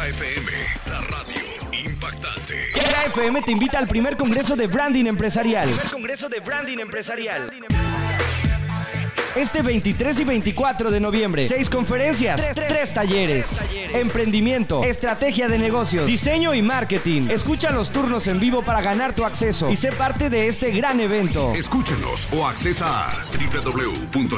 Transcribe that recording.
Ya FM, la radio impactante. Ya FM te invita al primer congreso de branding empresarial. Primer congreso de branding empresarial. Este 23 y 24 de noviembre, seis conferencias, tres, tres talleres. Emprendimiento, estrategia de negocios, diseño y marketing. Escucha los turnos en vivo para ganar tu acceso y sé parte de este gran evento. Escúchanos o accesa a www.ya.fm.